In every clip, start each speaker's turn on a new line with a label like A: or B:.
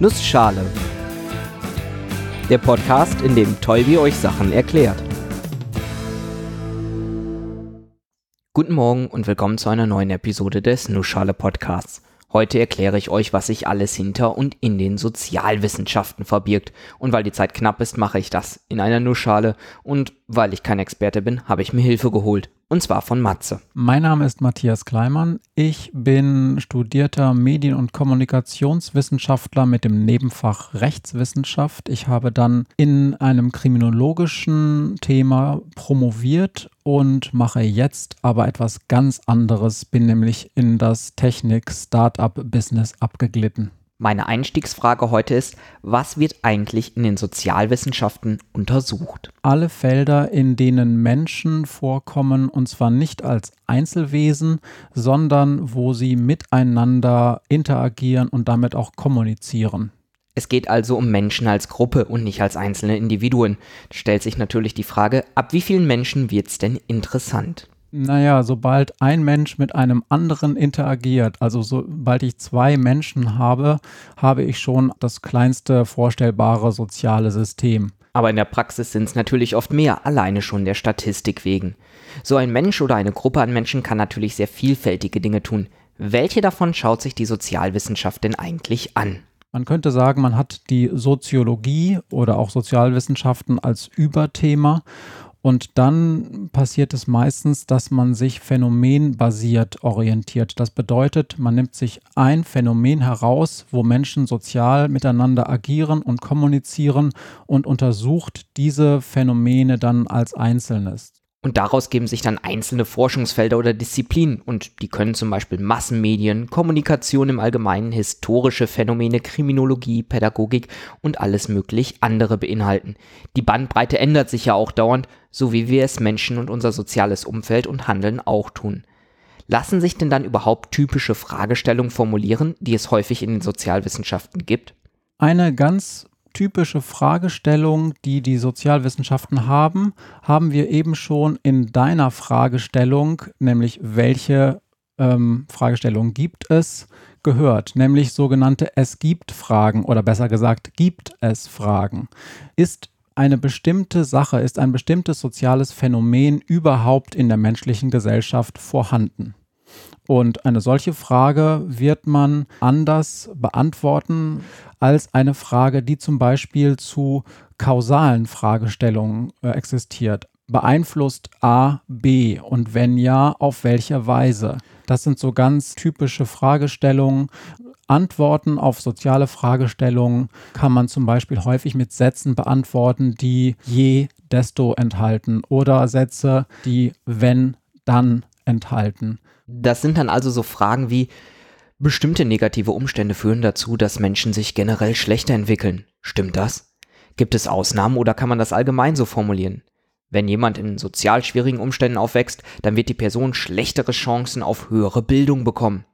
A: Nussschale. Der Podcast, in dem Tolbi euch Sachen erklärt. Guten Morgen und willkommen zu einer neuen Episode des Nussschale Podcasts. Heute erkläre ich euch, was sich alles hinter und in den Sozialwissenschaften verbirgt. Und weil die Zeit knapp ist, mache ich das in einer Nussschale. Und weil ich kein Experte bin, habe ich mir Hilfe geholt. Und zwar von Matze.
B: Mein Name ist Matthias Kleimann. Ich bin studierter Medien- und Kommunikationswissenschaftler mit dem Nebenfach Rechtswissenschaft. Ich habe dann in einem kriminologischen Thema promoviert und mache jetzt aber etwas ganz anderes, bin nämlich in das Technik-Startup-Business abgeglitten.
A: Meine Einstiegsfrage heute ist, was wird eigentlich in den Sozialwissenschaften untersucht?
B: Alle Felder, in denen Menschen vorkommen, und zwar nicht als Einzelwesen, sondern wo sie miteinander interagieren und damit auch kommunizieren.
A: Es geht also um Menschen als Gruppe und nicht als einzelne Individuen. Da stellt sich natürlich die Frage, ab wie vielen Menschen wird es denn interessant?
B: Naja, sobald ein Mensch mit einem anderen interagiert, also sobald ich zwei Menschen habe, habe ich schon das kleinste vorstellbare soziale System.
A: Aber in der Praxis sind es natürlich oft mehr, alleine schon der Statistik wegen. So ein Mensch oder eine Gruppe an Menschen kann natürlich sehr vielfältige Dinge tun. Welche davon schaut sich die Sozialwissenschaft denn eigentlich an?
B: Man könnte sagen, man hat die Soziologie oder auch Sozialwissenschaften als Überthema und dann passiert es meistens, dass man sich phänomenbasiert orientiert. Das bedeutet, man nimmt sich ein Phänomen heraus, wo Menschen sozial miteinander agieren und kommunizieren und untersucht diese Phänomene dann als Einzelnes.
A: Und daraus geben sich dann einzelne Forschungsfelder oder Disziplinen und die können zum Beispiel Massenmedien, Kommunikation im Allgemeinen, historische Phänomene, Kriminologie, Pädagogik und alles möglich andere beinhalten. Die Bandbreite ändert sich ja auch dauernd, so wie wir es Menschen und unser soziales Umfeld und Handeln auch tun. Lassen sich denn dann überhaupt typische Fragestellungen formulieren, die es häufig in den Sozialwissenschaften gibt?
B: Eine ganz typische Fragestellung, die die Sozialwissenschaften haben, haben wir eben schon in deiner Fragestellung, nämlich welche ähm, Fragestellung gibt es, gehört, nämlich sogenannte Es gibt Fragen oder besser gesagt gibt es Fragen. Ist eine bestimmte Sache, ist ein bestimmtes soziales Phänomen überhaupt in der menschlichen Gesellschaft vorhanden? Und eine solche Frage wird man anders beantworten als eine Frage, die zum Beispiel zu kausalen Fragestellungen äh, existiert. Beeinflusst A B und wenn ja, auf welche Weise? Das sind so ganz typische Fragestellungen. Antworten auf soziale Fragestellungen kann man zum Beispiel häufig mit Sätzen beantworten, die je, desto enthalten oder Sätze, die wenn, dann enthalten.
A: Das sind dann also so Fragen wie, bestimmte negative Umstände führen dazu, dass Menschen sich generell schlechter entwickeln. Stimmt das? Gibt es Ausnahmen oder kann man das allgemein so formulieren? Wenn jemand in sozial schwierigen Umständen aufwächst, dann wird die Person schlechtere Chancen auf höhere Bildung bekommen.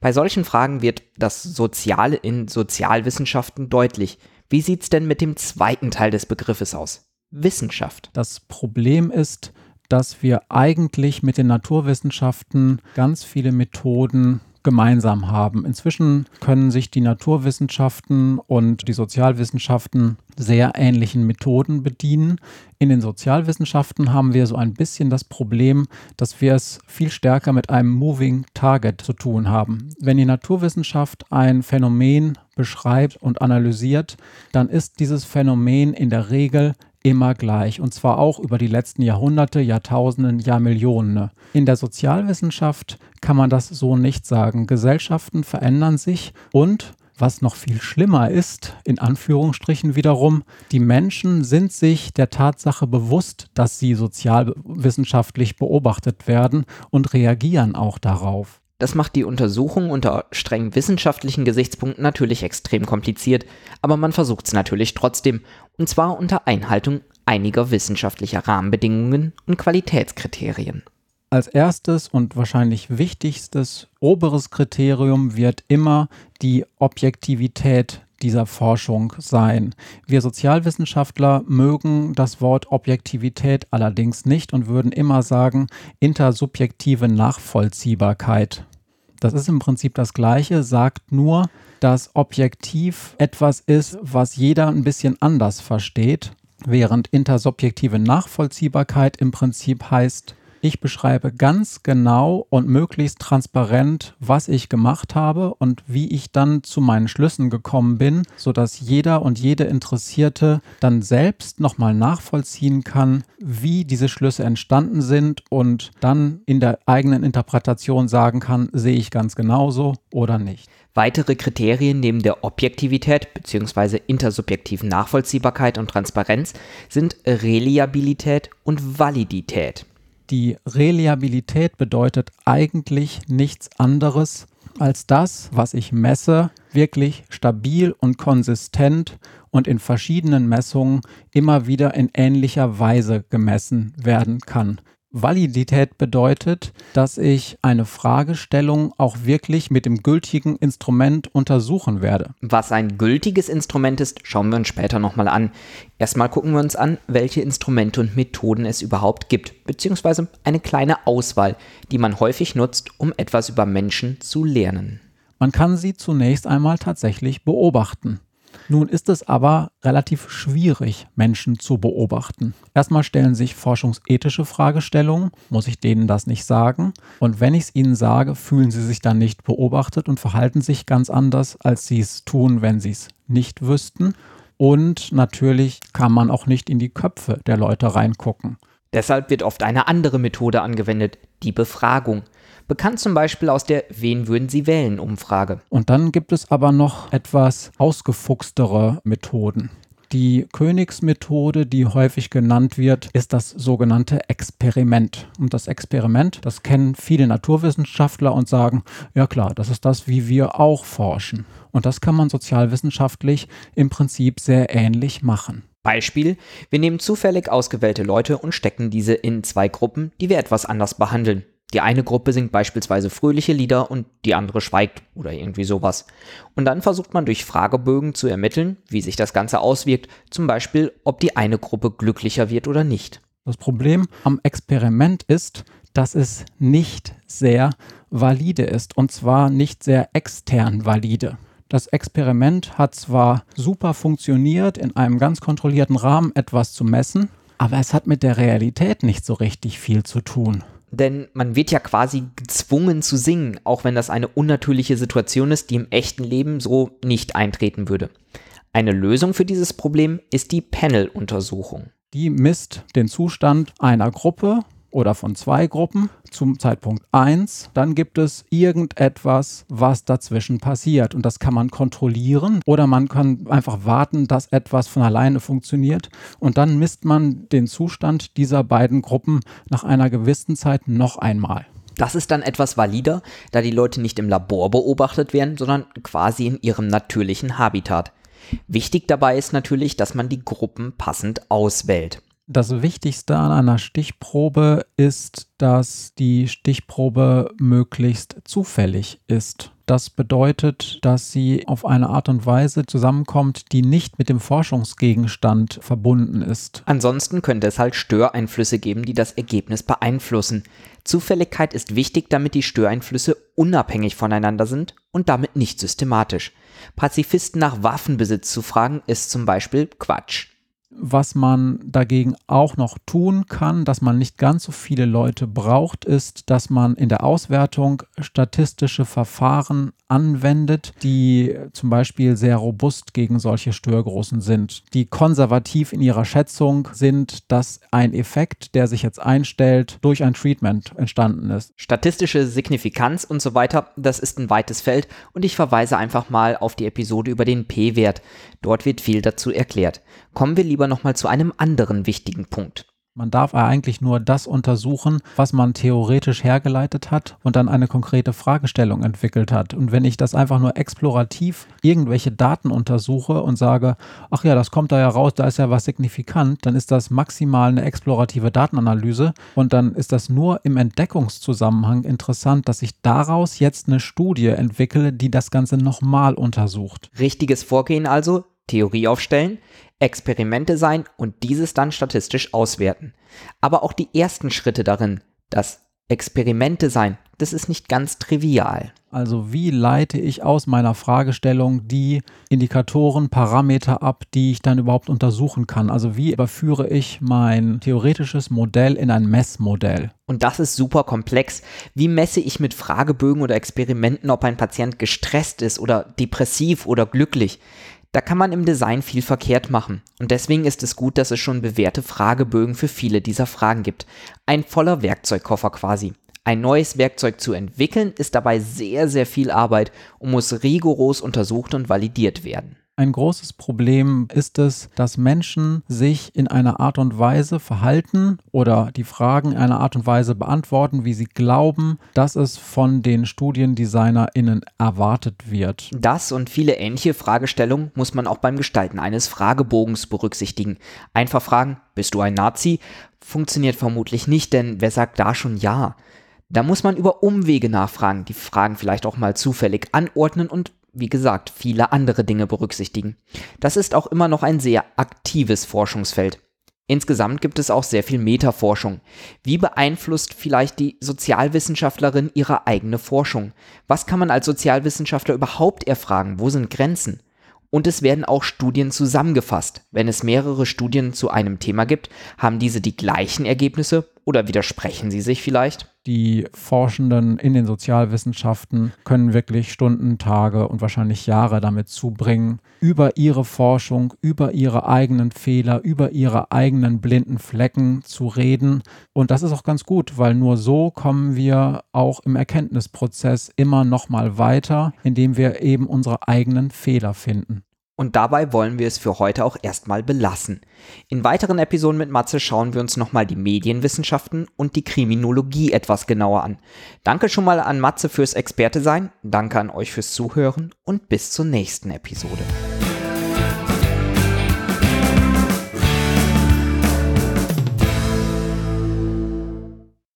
A: Bei solchen Fragen wird das Soziale in Sozialwissenschaften deutlich. Wie sieht's denn mit dem zweiten Teil des Begriffes aus? Wissenschaft.
B: Das Problem ist, dass wir eigentlich mit den Naturwissenschaften ganz viele Methoden gemeinsam haben. Inzwischen können sich die Naturwissenschaften und die Sozialwissenschaften sehr ähnlichen Methoden bedienen. In den Sozialwissenschaften haben wir so ein bisschen das Problem, dass wir es viel stärker mit einem Moving Target zu tun haben. Wenn die Naturwissenschaft ein Phänomen beschreibt und analysiert, dann ist dieses Phänomen in der Regel immer gleich und zwar auch über die letzten Jahrhunderte, Jahrtausenden, Jahrmillionen. In der Sozialwissenschaft kann man das so nicht sagen. Gesellschaften verändern sich und was noch viel schlimmer ist, in Anführungsstrichen wiederum, die Menschen sind sich der Tatsache bewusst, dass sie sozialwissenschaftlich beobachtet werden und reagieren auch darauf.
A: Das macht die Untersuchung unter streng wissenschaftlichen Gesichtspunkten natürlich extrem kompliziert, aber man versucht es natürlich trotzdem, und zwar unter Einhaltung einiger wissenschaftlicher Rahmenbedingungen und Qualitätskriterien.
B: Als erstes und wahrscheinlich wichtigstes oberes Kriterium wird immer die Objektivität dieser Forschung sein. Wir Sozialwissenschaftler mögen das Wort Objektivität allerdings nicht und würden immer sagen intersubjektive Nachvollziehbarkeit. Das ist im Prinzip das Gleiche, sagt nur, dass objektiv etwas ist, was jeder ein bisschen anders versteht, während intersubjektive Nachvollziehbarkeit im Prinzip heißt, ich beschreibe ganz genau und möglichst transparent, was ich gemacht habe und wie ich dann zu meinen Schlüssen gekommen bin, sodass jeder und jede Interessierte dann selbst nochmal nachvollziehen kann, wie diese Schlüsse entstanden sind und dann in der eigenen Interpretation sagen kann, sehe ich ganz genauso oder nicht.
A: Weitere Kriterien neben der Objektivität bzw. intersubjektiven Nachvollziehbarkeit und Transparenz sind Reliabilität und Validität.
B: Die Reliabilität bedeutet eigentlich nichts anderes, als das, was ich messe, wirklich stabil und konsistent und in verschiedenen Messungen immer wieder in ähnlicher Weise gemessen werden kann. Validität bedeutet, dass ich eine Fragestellung auch wirklich mit dem gültigen Instrument untersuchen werde.
A: Was ein gültiges Instrument ist, schauen wir uns später nochmal an. Erstmal gucken wir uns an, welche Instrumente und Methoden es überhaupt gibt, beziehungsweise eine kleine Auswahl, die man häufig nutzt, um etwas über Menschen zu lernen.
B: Man kann sie zunächst einmal tatsächlich beobachten. Nun ist es aber relativ schwierig, Menschen zu beobachten. Erstmal stellen sich forschungsethische Fragestellungen, muss ich denen das nicht sagen? Und wenn ich es ihnen sage, fühlen sie sich dann nicht beobachtet und verhalten sich ganz anders, als sie es tun, wenn sie es nicht wüssten. Und natürlich kann man auch nicht in die Köpfe der Leute reingucken.
A: Deshalb wird oft eine andere Methode angewendet, die Befragung. Bekannt zum Beispiel aus der Wen würden Sie wählen Umfrage.
B: Und dann gibt es aber noch etwas ausgefuchstere Methoden. Die Königsmethode, die häufig genannt wird, ist das sogenannte Experiment. Und das Experiment, das kennen viele Naturwissenschaftler und sagen, ja klar, das ist das, wie wir auch forschen. Und das kann man sozialwissenschaftlich im Prinzip sehr ähnlich machen.
A: Beispiel, wir nehmen zufällig ausgewählte Leute und stecken diese in zwei Gruppen, die wir etwas anders behandeln. Die eine Gruppe singt beispielsweise fröhliche Lieder und die andere schweigt oder irgendwie sowas. Und dann versucht man durch Fragebögen zu ermitteln, wie sich das Ganze auswirkt, zum Beispiel, ob die eine Gruppe glücklicher wird oder nicht.
B: Das Problem am Experiment ist, dass es nicht sehr valide ist und zwar nicht sehr extern valide. Das Experiment hat zwar super funktioniert, in einem ganz kontrollierten Rahmen etwas zu messen, aber es hat mit der Realität nicht so richtig viel zu tun.
A: Denn man wird ja quasi gezwungen zu singen, auch wenn das eine unnatürliche Situation ist, die im echten Leben so nicht eintreten würde. Eine Lösung für dieses Problem ist die Panel-Untersuchung.
B: Die misst den Zustand einer Gruppe oder von zwei Gruppen zum Zeitpunkt 1, dann gibt es irgendetwas, was dazwischen passiert. Und das kann man kontrollieren oder man kann einfach warten, dass etwas von alleine funktioniert. Und dann misst man den Zustand dieser beiden Gruppen nach einer gewissen Zeit noch einmal.
A: Das ist dann etwas valider, da die Leute nicht im Labor beobachtet werden, sondern quasi in ihrem natürlichen Habitat. Wichtig dabei ist natürlich, dass man die Gruppen passend auswählt.
B: Das Wichtigste an einer Stichprobe ist, dass die Stichprobe möglichst zufällig ist. Das bedeutet, dass sie auf eine Art und Weise zusammenkommt, die nicht mit dem Forschungsgegenstand verbunden ist.
A: Ansonsten könnte es halt Störeinflüsse geben, die das Ergebnis beeinflussen. Zufälligkeit ist wichtig, damit die Störeinflüsse unabhängig voneinander sind und damit nicht systematisch. Pazifisten nach Waffenbesitz zu fragen, ist zum Beispiel Quatsch.
B: Was man dagegen auch noch tun kann, dass man nicht ganz so viele Leute braucht, ist, dass man in der Auswertung statistische Verfahren anwendet, die zum Beispiel sehr robust gegen solche Störgrößen sind, die konservativ in ihrer Schätzung sind, dass ein Effekt, der sich jetzt einstellt, durch ein Treatment entstanden ist.
A: Statistische Signifikanz und so weiter, das ist ein weites Feld und ich verweise einfach mal auf die Episode über den P-Wert. Dort wird viel dazu erklärt. Kommen wir lieber nochmal zu einem anderen wichtigen Punkt.
B: Man darf eigentlich nur das untersuchen, was man theoretisch hergeleitet hat und dann eine konkrete Fragestellung entwickelt hat. Und wenn ich das einfach nur explorativ irgendwelche Daten untersuche und sage, ach ja, das kommt da ja raus, da ist ja was signifikant, dann ist das maximal eine explorative Datenanalyse und dann ist das nur im Entdeckungszusammenhang interessant, dass ich daraus jetzt eine Studie entwickle, die das Ganze nochmal untersucht.
A: Richtiges Vorgehen also, Theorie aufstellen, Experimente sein und dieses dann statistisch auswerten. Aber auch die ersten Schritte darin, das Experimente sein. Das ist nicht ganz trivial.
B: Also wie leite ich aus meiner Fragestellung die Indikatoren, Parameter ab, die ich dann überhaupt untersuchen kann? Also wie überführe ich mein theoretisches Modell in ein Messmodell?
A: Und das ist super komplex. Wie messe ich mit Fragebögen oder Experimenten, ob ein Patient gestresst ist oder depressiv oder glücklich? Da kann man im Design viel verkehrt machen. Und deswegen ist es gut, dass es schon bewährte Fragebögen für viele dieser Fragen gibt. Ein voller Werkzeugkoffer quasi. Ein neues Werkzeug zu entwickeln ist dabei sehr, sehr viel Arbeit und muss rigoros untersucht und validiert werden.
B: Ein großes Problem ist es, dass Menschen sich in einer Art und Weise verhalten oder die Fragen in einer Art und Weise beantworten, wie sie glauben, dass es von den StudiendesignerInnen erwartet wird.
A: Das und viele ähnliche Fragestellungen muss man auch beim Gestalten eines Fragebogens berücksichtigen. Einfach fragen, bist du ein Nazi? Funktioniert vermutlich nicht, denn wer sagt da schon ja? Da muss man über Umwege nachfragen, die Fragen vielleicht auch mal zufällig anordnen und wie gesagt, viele andere Dinge berücksichtigen. Das ist auch immer noch ein sehr aktives Forschungsfeld. Insgesamt gibt es auch sehr viel Metaforschung. Wie beeinflusst vielleicht die Sozialwissenschaftlerin ihre eigene Forschung? Was kann man als Sozialwissenschaftler überhaupt erfragen? Wo sind Grenzen? Und es werden auch Studien zusammengefasst. Wenn es mehrere Studien zu einem Thema gibt, haben diese die gleichen Ergebnisse oder widersprechen sie sich vielleicht?
B: Die Forschenden in den Sozialwissenschaften können wirklich Stunden, Tage und wahrscheinlich Jahre damit zubringen, über ihre Forschung, über ihre eigenen Fehler, über ihre eigenen blinden Flecken zu reden. Und das ist auch ganz gut, weil nur so kommen wir auch im Erkenntnisprozess immer noch mal weiter, indem wir eben unsere eigenen Fehler finden.
A: Und dabei wollen wir es für heute auch erstmal belassen. In weiteren Episoden mit Matze schauen wir uns nochmal die Medienwissenschaften und die Kriminologie etwas genauer an. Danke schon mal an Matze fürs Experte sein, danke an euch fürs Zuhören und bis zur nächsten Episode.